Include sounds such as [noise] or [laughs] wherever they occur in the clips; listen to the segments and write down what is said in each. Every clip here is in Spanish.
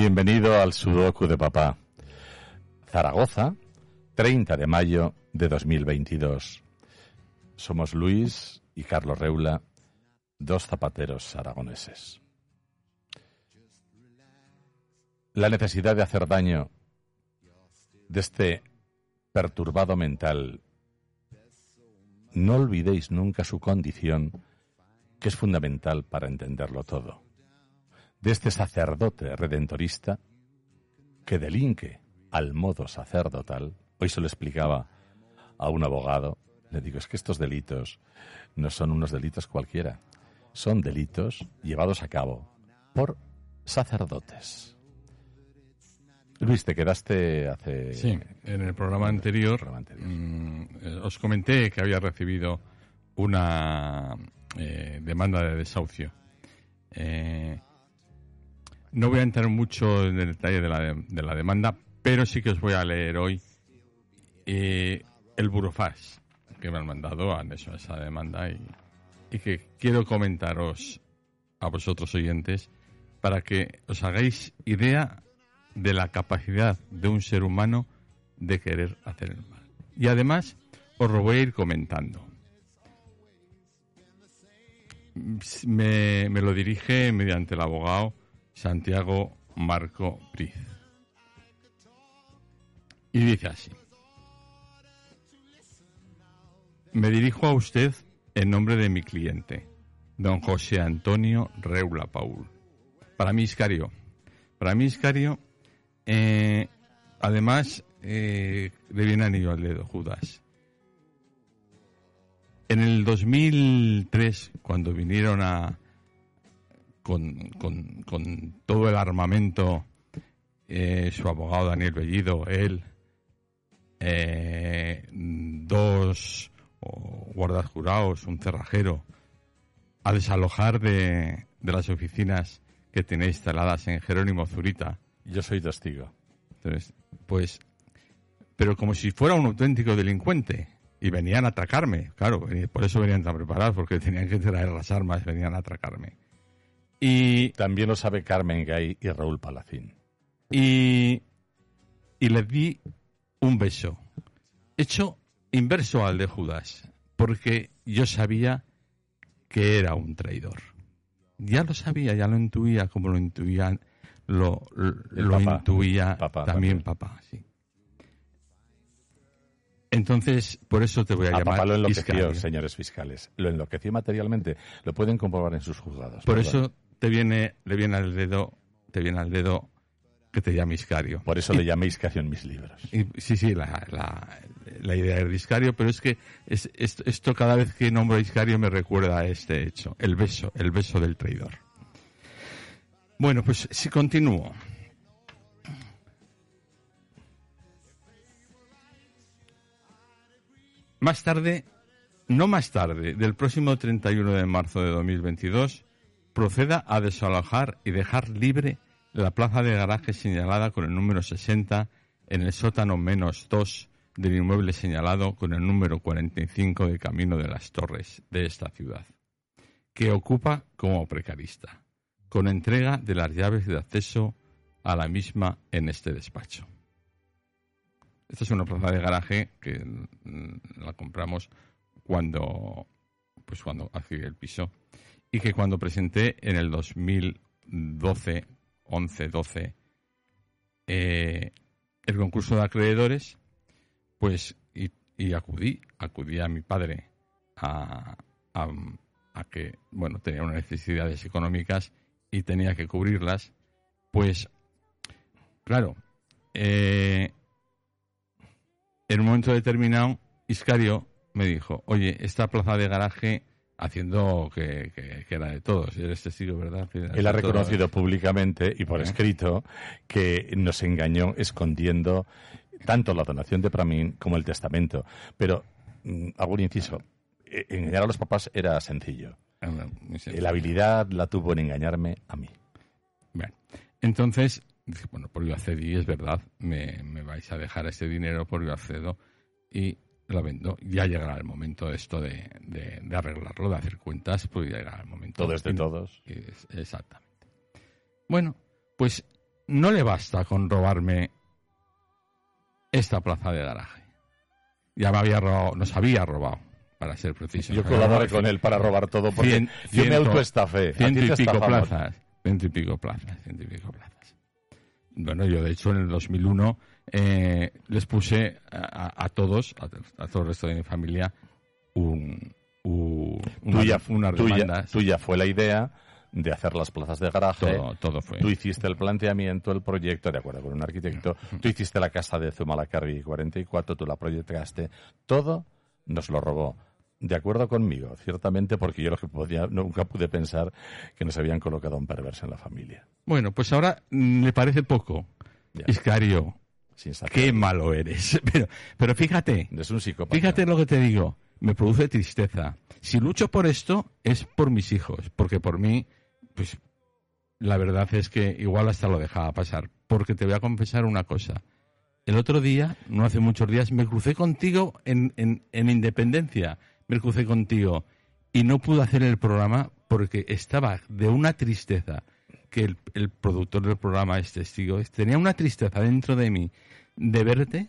Bienvenido al Sudoku de Papá. Zaragoza, 30 de mayo de 2022. Somos Luis y Carlos Reula, dos zapateros aragoneses. La necesidad de hacer daño de este perturbado mental. No olvidéis nunca su condición, que es fundamental para entenderlo todo. De este sacerdote redentorista que delinque al modo sacerdotal. Hoy se lo explicaba a un abogado. Le digo, es que estos delitos no son unos delitos cualquiera. Son delitos llevados a cabo por sacerdotes. Luis, te quedaste hace... Sí, en el programa anterior, mm, eh, os comenté que había recibido una eh, demanda de desahucio. Eh, no voy a entrar mucho en el detalle de la, de la demanda, pero sí que os voy a leer hoy el burofax que me han mandado a esa demanda y, y que quiero comentaros a vosotros oyentes para que os hagáis idea de la capacidad de un ser humano de querer hacer el mal. Y además os lo voy a ir comentando. Me, lo dirige mediante el abogado Santiago Marco Briz. Y dice así. Me dirijo a usted en nombre de mi cliente, don José Antonio Reula Paul. Para mí, Iscario. Para mí, Iscario eh, además, eh, le viene anillo al dedo Judas. En el 2003, cuando vinieron a con, todo el armamento, eh, su abogado Daniel Bellido, él, eh, dos guardas jurados, un cerrajero, a desalojar de, de las oficinas que tenéis instaladas en Jerónimo Zurita, yo soy testigo. Entonces, pues, pero como si fuera un auténtico delincuente. Y venían a atracarme, claro, por eso venían tan preparados, porque tenían que traer las armas, venían a atracarme. Y también lo sabe Carmen Gay y Raúl Palacín. Y, y le di un beso, hecho inverso al de Judas, porque yo sabía que era un traidor. Ya lo sabía, ya lo intuía como lo intuían lo, lo intuía también, papá, sí. Entonces, por eso te voy a, llamar. Papá lo enloqueció, señores fiscales. Lo enloqueció materialmente. Lo pueden comprobar en sus juzgados. Por eso te viene, le viene al dedo, te viene al dedo que te llame Iscario. Por eso le llamé Iscario en mis libros. sí, sí, la, la, idea es de Iscario, pero es que es, esto cada vez que nombro a Iscario me recuerda a este hecho, el beso, el beso del traidor. Bueno, pues si continúo. Más tarde, no más tarde, del próximo 31 de marzo de 2022, proceda a desalojar y dejar libre la plaza de garaje señalada con el número 60 en el sótano menos 2 del inmueble señalado con el número 45 de Camino de las Torres de esta ciudad, que ocupa como precarista con entrega de las llaves de acceso a la misma en este despacho. Esta es una plaza de garaje que mm, la compramos cuando pues cuando el piso y que cuando presenté en el 2012, 11, 12 el concurso de acreedores, pues y, acudí, acudí a mi padre a, a que bueno tenía unas necesidades económicas y tenía que cubrirlas, pues, claro, eh, en un momento determinado, Iscario me dijo, oye, esta plaza de garaje haciendo que, era de todos. Eres testigo, ¿verdad? Él ha reconocido públicamente y por ¿Eh? escrito que nos engañó escondiendo tanto la donación de Pramín como el testamento. Pero, mm, algún inciso, e-, engañar a los papás era sencillo. La habilidad la tuvo en engañarme a mí. Bueno, entonces, bueno, por yo accedí, es verdad, me, vais a dejar ese dinero por yo accedo y lo vendo. Ya llegará el momento esto de, de, arreglarlo, de hacer cuentas, pues ya llegará el momento. Todo es de todos. exactamente. Bueno, pues no le basta con robarme esta plaza de garaje. Ya me había robado, nos había robado, para ser preciso. Yo colaboré con él para robar todo porque Cien- yo me autoestafé. Ciento y pico plazas. Ciento y pico plazas. Ciento y pico plazas. Bueno, yo de hecho en el 2001 eh, les puse a, a- todos, a, a todo el resto de mi familia, un, un- una- Tuya, unas tuya- fue la idea de hacer las plazas de garaje. Todo, todo fue. Tú hiciste el planteamiento, el proyecto, de acuerdo con un arquitecto. Tú hiciste la casa de Zumalacárregui 44, tú la proyectaste. Todo nos lo robó. De acuerdo conmigo, ciertamente, porque yo lo que podía, nunca pude pensar que nos habían colocado un perverso en la familia. Bueno, pues ahora le parece poco. Ya. Iscario, qué malo eres. [laughs] Pero, pero fíjate, Es un psicópata. Fíjate lo que te digo, me produce tristeza. Si lucho por esto es por mis hijos, porque por mí, pues la verdad es que igual hasta lo dejaba pasar. Porque te voy a confesar una cosa. El otro día, no hace muchos días, me crucé contigo en, en, en Independencia. Me crucé contigo y no pude hacer el programa porque estaba de una tristeza que el, el productor del programa es testigo. Tenía una tristeza dentro de mí de verte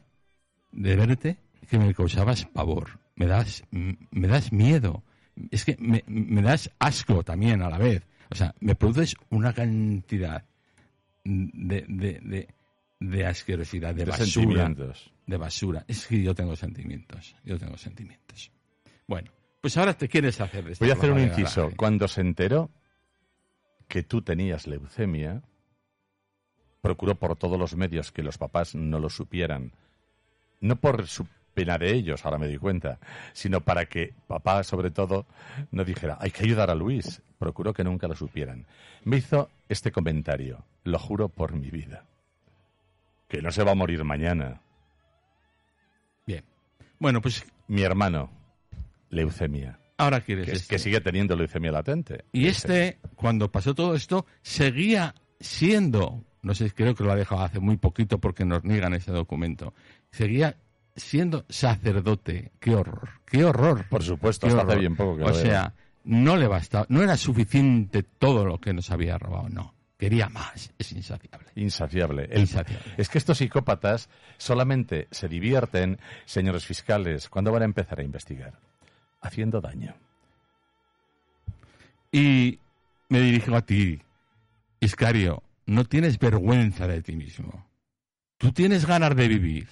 de verte que me causabas pavor, me das, me das miedo, es que me, me das asco también a la vez. O sea, me produces una cantidad de, de, de, de asquerosidad, de, de basura. sentimientos. De basura. Es que yo tengo sentimientos, yo tengo sentimientos. Bueno, pues ahora te quieres hacer de esta Voy a hacer un inciso. garaje. Cuando se enteró que tú tenías leucemia, procuró por todos los medios que los papás no lo supieran. No por su pena de ellos, ahora me doy cuenta, sino para que papá, sobre todo, no dijera, hay que ayudar a Luis. Procuró que nunca lo supieran. Me hizo este comentario, lo juro por mi vida, que no se va a morir mañana. Bien. Bueno, pues Mi hermano, leucemia, ahora quieres que, esto. que sigue teniendo leucemia latente. Y este, cuando pasó todo esto, seguía siendo, no sé, creo que lo ha dejado hace muy poquito porque nos niegan ese documento, seguía siendo sacerdote. ¡Qué horror! ¡Qué horror! Por supuesto, ¡Qué hasta hace bien poco que O sea, no le bastaba, no era suficiente todo lo que nos había robado, no. Quería más, es insaciable. Insaciable. El- Insaciable. es que estos psicópatas solamente se divierten, señores fiscales, cuando van a empezar a investigar, haciendo daño. Y me dirijo a ti, Iscario, no tienes vergüenza de ti mismo. Tú tienes ganas de vivir.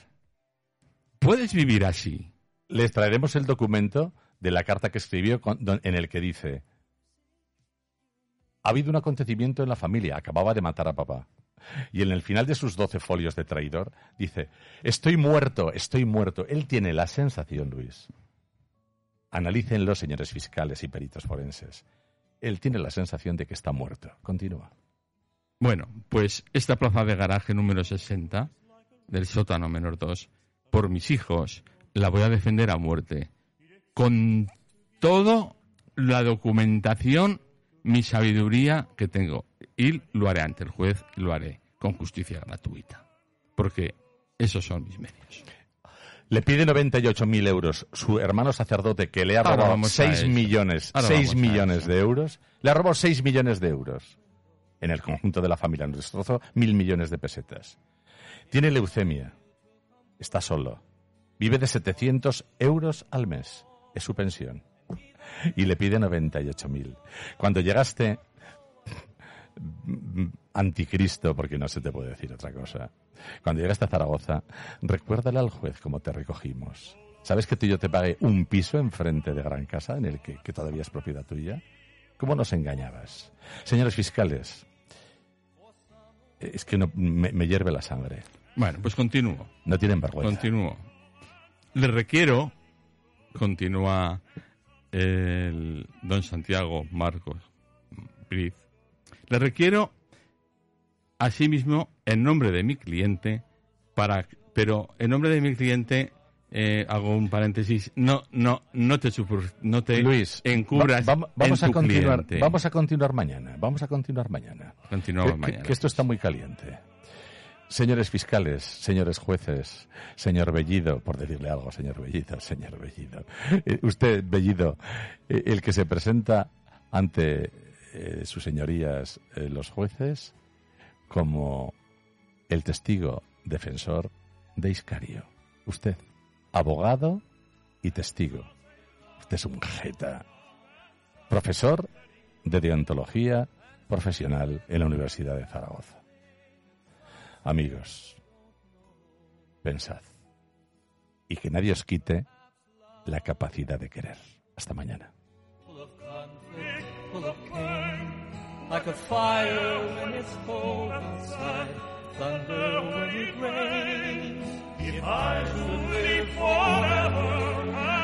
Puedes vivir así. Les traeremos el documento de la carta que escribió con- don- en el que dice, ha habido un acontecimiento en la familia, acababa de matar a papá. Y en el final de sus doce folios de traidor dice, estoy muerto, estoy muerto. Él tiene la sensación, Luis. Analícenlo, señores fiscales y peritos forenses. Él tiene la sensación de que está muerto. Continúa. Bueno, pues esta plaza de garaje número 60 del sótano menor 2, por mis hijos, la voy a defender a muerte. Con toda la documentación, mi sabiduría que tengo. Y lo haré ante el juez, lo haré con justicia gratuita. Porque esos son mis medios. Le pide 98.000 euros su hermano sacerdote que le ha robado vamos a 6 eso. millones, Ahora 6 vamos a millones de euros. Le ha robado 6 millones de euros. En el conjunto de la familia nos destrozó mil millones de pesetas. Tiene leucemia. Está solo. Vive de 700 euros al mes. Es su pensión. Y le pide 98.000. Cuando llegaste anticristo, porque no se te puede decir otra cosa. Cuando llegaste a Zaragoza, recuérdale al juez cómo te recogimos. ¿Sabes que tú y yo te pagué un piso enfrente de Gran Casa, en el que, que todavía es propiedad tuya? ¿Cómo nos engañabas? Señores fiscales, es que no, me, me hierve la sangre. Bueno, pues continúo. No tienen vergüenza. Continúo. Le requiero, continúa el don Santiago Marcos Briz, le requiero asimismo en nombre de mi cliente para pero en nombre de mi cliente eh, hago un paréntesis no no no te no te Luis, encubras va- va- vamos en a tu continuar. cliente. Vamos a continuar mañana. Vamos a continuar mañana. Continuamos que, mañana que esto está muy caliente. Señores fiscales, señores jueces, señor Bellido, por decirle algo, señor Bellido, señor Bellido. Eh, usted, Bellido, eh, el que se presenta ante sus señorías los jueces como el testigo defensor de Iscario. Usted, abogado y testigo. Usted es un jeta. Profesor de deontología profesional en la Universidad de Zaragoza. Amigos, pensad y que nadie os quite la capacidad de querer. Hasta mañana. Like a fire when it's cold outside, thunder when it rains. If I should live forever,